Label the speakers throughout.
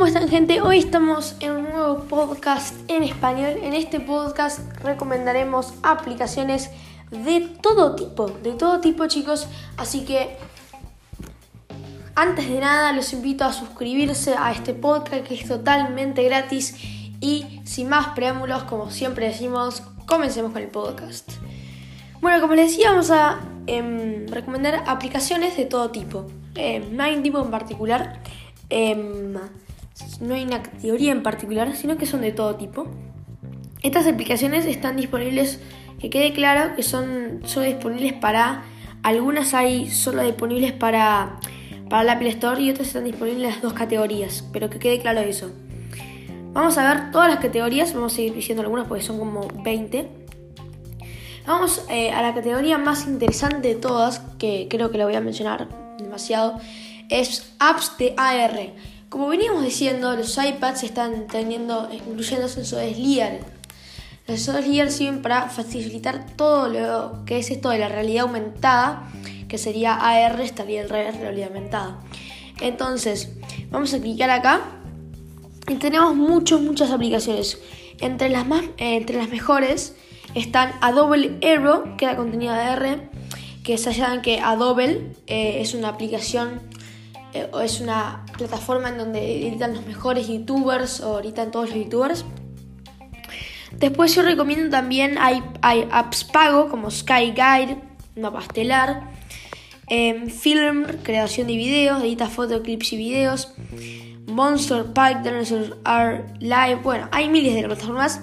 Speaker 1: ¿Cómo están gente? Hoy estamos en un nuevo podcast en español. En este podcast recomendaremos aplicaciones de todo tipo, de todo tipo chicos. Así que antes de nada los invito a suscribirse a este podcast que es totalmente gratis. Y sin más preámbulos, como siempre decimos, comencemos con el podcast. Bueno, como les decía, vamos a em, recomendar aplicaciones de todo tipo. Eh, no hay un tipo en particular. Em, no hay una categoría en particular, sino que son de todo tipo. Estas aplicaciones están disponibles, que quede claro que son solo disponibles para, algunas hay solo disponibles para, para la Apple Store y otras están disponibles en las dos categorías, pero que quede claro eso. Vamos a ver todas las categorías, vamos a seguir diciendo algunas porque son como 20. Vamos eh, a la categoría más interesante de todas, que creo que la voy a mencionar demasiado, es apps de AR. Como veníamos diciendo, los iPads están teniendo, incluyendo sensores LIDAR. Los sensores LIDAR sirven para facilitar todo lo que es esto de la realidad aumentada, que sería AR, estaría el realidad aumentada. Entonces, vamos a clicar acá y tenemos muchas, muchas aplicaciones. Entre las, más, eh, entre las mejores están Adobe Aero, que da contenido de R, que saben que Adobe eh, es una aplicación eh, es una plataforma en donde editan los mejores youtubers o editan todos los youtubers. Después yo recomiendo también, hay, apps pago como Sky Guide, una pastelar, em, Film, creación de videos, edita fotos, clips y videos, Monster Pack, Dinosaurs Are Live, bueno, hay miles de plataformas.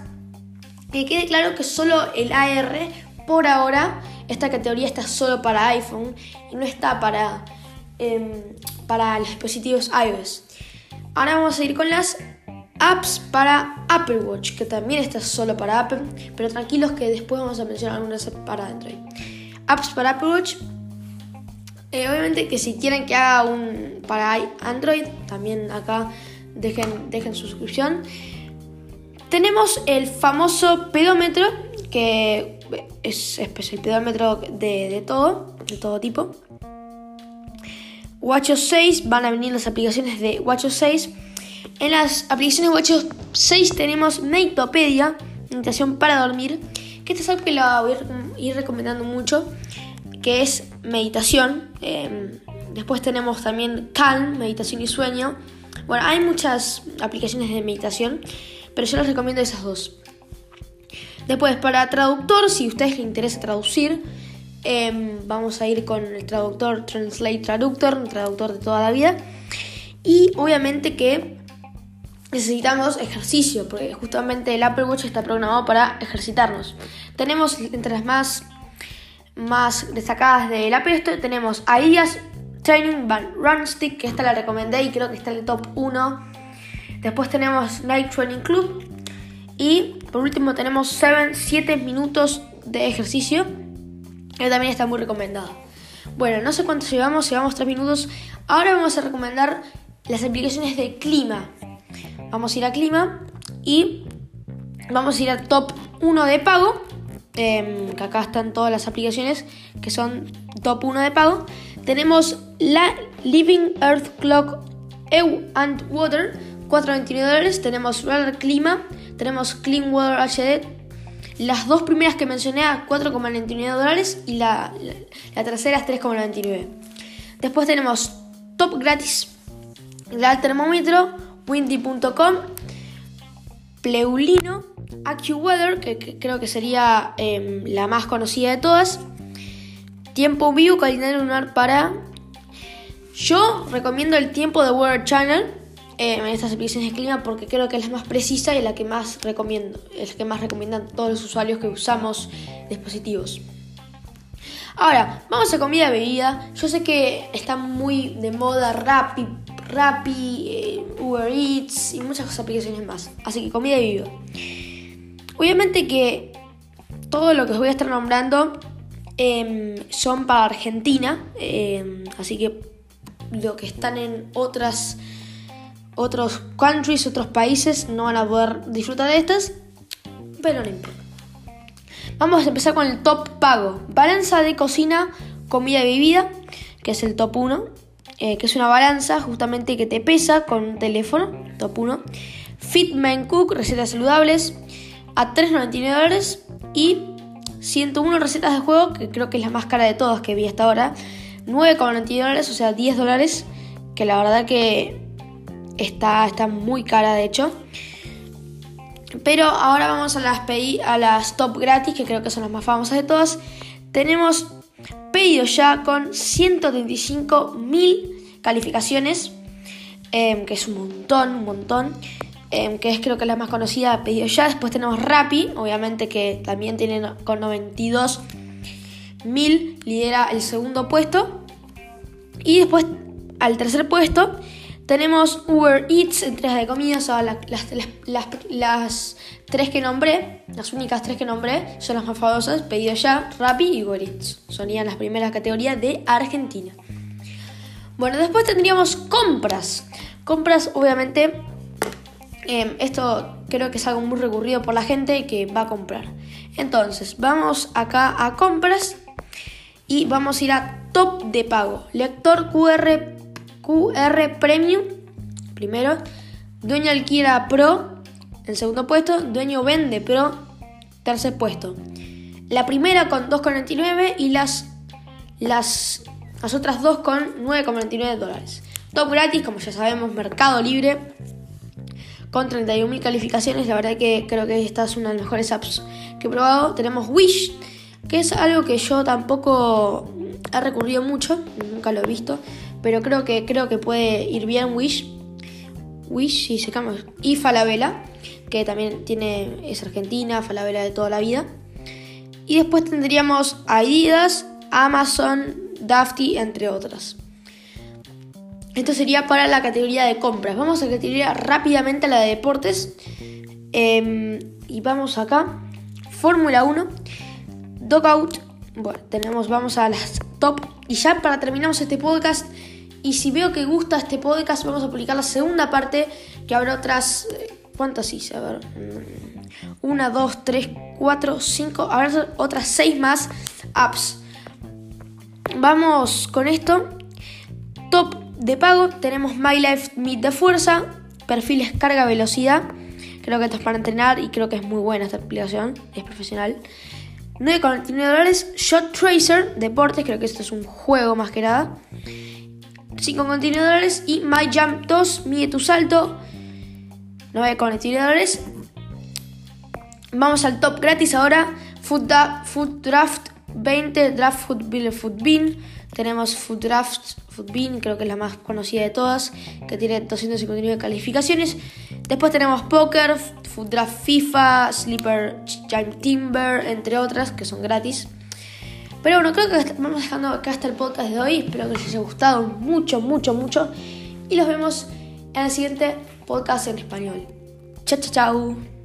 Speaker 1: Que quede claro que solo el AR, por ahora, esta categoría está solo para iPhone y no está para em, para los dispositivos iOS. Ahora vamos a ir con las apps para Apple Watch, que también está solo para Apple, pero tranquilos que después vamos a mencionar algunas para Android. Apps para Apple Watch. Eh, obviamente que si quieren que haga un para Android, también acá dejen, dejen suscripción. Tenemos el famoso pedómetro, que es, es el pedómetro de, de todo, de todo tipo. WatchOS 6 van a venir las aplicaciones de WatchOS 6. En las aplicaciones de WatchOS 6 tenemos Meditopedia, meditación para dormir, que esta es algo que la voy a ir recomendando mucho, que es meditación. Em, después tenemos también Calm, meditación y sueño. Bueno, hay muchas aplicaciones de meditación, pero yo les recomiendo esas dos. Después, para traductor, si a ustedes les interesa traducir, Em, vamos a ir con el traductor Translate Traductor, traductor de toda la vida. Y obviamente que necesitamos ejercicio, porque justamente el Apple Watch está programado para ejercitarnos. Tenemos entre las más, más destacadas del Apple Store, tenemos Ideas Training Band Run Stick, que esta la recomendé y creo que está en el top 1. Después tenemos Night Training Club. Y por último tenemos 7 minutos de ejercicio que también está muy recomendado. Bueno, no sé cuánto llevamos, llevamos 3 minutos. Ahora vamos a recomendar las aplicaciones de clima. Vamos a ir a clima y vamos a ir al top 1 de pago. Em, que acá están todas las aplicaciones que son top 1 de pago. Tenemos la Living Earth Clock EU and Water, 4.29 dólares. Tenemos Radar Clima, tenemos Clean Water HD, las dos primeras que mencioné a 4,99 dólares y la, la, tercera es 3,99. Después tenemos top gratis del termómetro, windy.com, Pleulino, AccuWeather, que, que, creo que sería em, la más conocida de todas, Tiempo Vivo, calendario lunar para... Yo recomiendo el tiempo de Weather Channel, en estas aplicaciones de clima porque creo que es la más precisa y la que más recomiendo, es la que más recomiendan todos los usuarios que usamos dispositivos. Ahora, vamos a comida y bebida. Yo sé que está muy de moda Rappi, Rappi, eh, Uber Eats y muchas aplicaciones más. Así que comida y bebida. Obviamente que todo lo que os voy a estar nombrando em, son para Argentina. Em, así que lo que están en otras otros countries, otros países no van a poder disfrutar de estas, pero no importa. Vamos a empezar con el top pago. Balanza de cocina, comida y bebida, que es el top 1. eh, que es una balanza justamente que te pesa con un teléfono, top 1. Fitman Cook, recetas saludables, a 3.99 dólares. Y 101 recetas de juego, que creo que es la más cara de todas que vi hasta ahora. 9,99 dólares, o sea, 10 dólares, que la verdad que está, está muy cara de hecho. Pero ahora vamos a las, a las top gratis, que creo que son las más famosas de todas. Tenemos pedido ya con 135.000 calificaciones, em, que es un montón, un montón. Em, que es creo que la más conocida, pedido ya. Después tenemos Rappi, obviamente que también tiene con 92.000, lidera el segundo puesto. Y después al tercer puesto tenemos Uber Eats, entregas de comida, o las, las, tres que nombré, las únicas tres que nombré, son las más famosas, Pedido Ya, Rappi y Uber Eats. Sonían las primeras categorías de Argentina. Bueno, después tendríamos compras. Compras, obviamente, em, esto creo que es algo muy recurrido por la gente que va a comprar. Entonces, vamos acá a compras y vamos a ir a top de pago. Lector QR QR Premium, primero. Dueño Alquila Pro, en segundo puesto. Dueño Vende Pro, tercer puesto. La primera con 2,99 y las, las, las otras dos con 9,99 dólares. Top gratis, como ya sabemos, Mercado Libre, con 31.000 calificaciones. La verdad que creo que esta es una de las mejores apps que he probado. Tenemos Wish, que es algo que yo tampoco he recurrido mucho, nunca lo he visto. Pero creo que, creo que puede ir bien Wish. Wish, y se llama. Y Falabella, que también tiene, es argentina, Falabella de toda la vida. Y después tendríamos Adidas, Amazon, Dafty, entre otras. Esto sería para la categoría de compras. Vamos a la categoría rápidamente a la de deportes. Em, y vamos acá. Fórmula 1. Dogout. Bueno, tenemos, vamos a las top. Y ya para terminamos este podcast, y si veo que gusta este podcast, vamos a publicar la segunda parte, que habrá otras... Eh, ¿Cuántas hice? A ver. Una, dos, tres, cuatro, cinco. Habrá otras seis más apps. Vamos con esto. Top de pago. Tenemos My Life Meet de fuerza. Perfiles carga velocidad. Creo que esto es para entrenar y creo que es muy buena esta aplicación. Es profesional. 9,99 dólares. Shot Tracer, deportes, creo que esto es un juego más que nada. 5,99 dólares. Y My Jump 2, mide tu salto, 9,99 dólares. Vamos al top gratis ahora. Food, Draft 20, Draft Food Bill Food Bean. Tenemos Food Draft Food Bean, creo que es la más conocida de todas, que tiene 259 calificaciones. Después tenemos Poker, Food Draft FIFA, Sleeper Giant Timber, entre otras, que son gratis. Pero bueno, creo que vamos dejando acá hasta el podcast de hoy. Espero que les haya gustado mucho, mucho, mucho. Y los vemos en el siguiente podcast en español. Chao, chao, chao.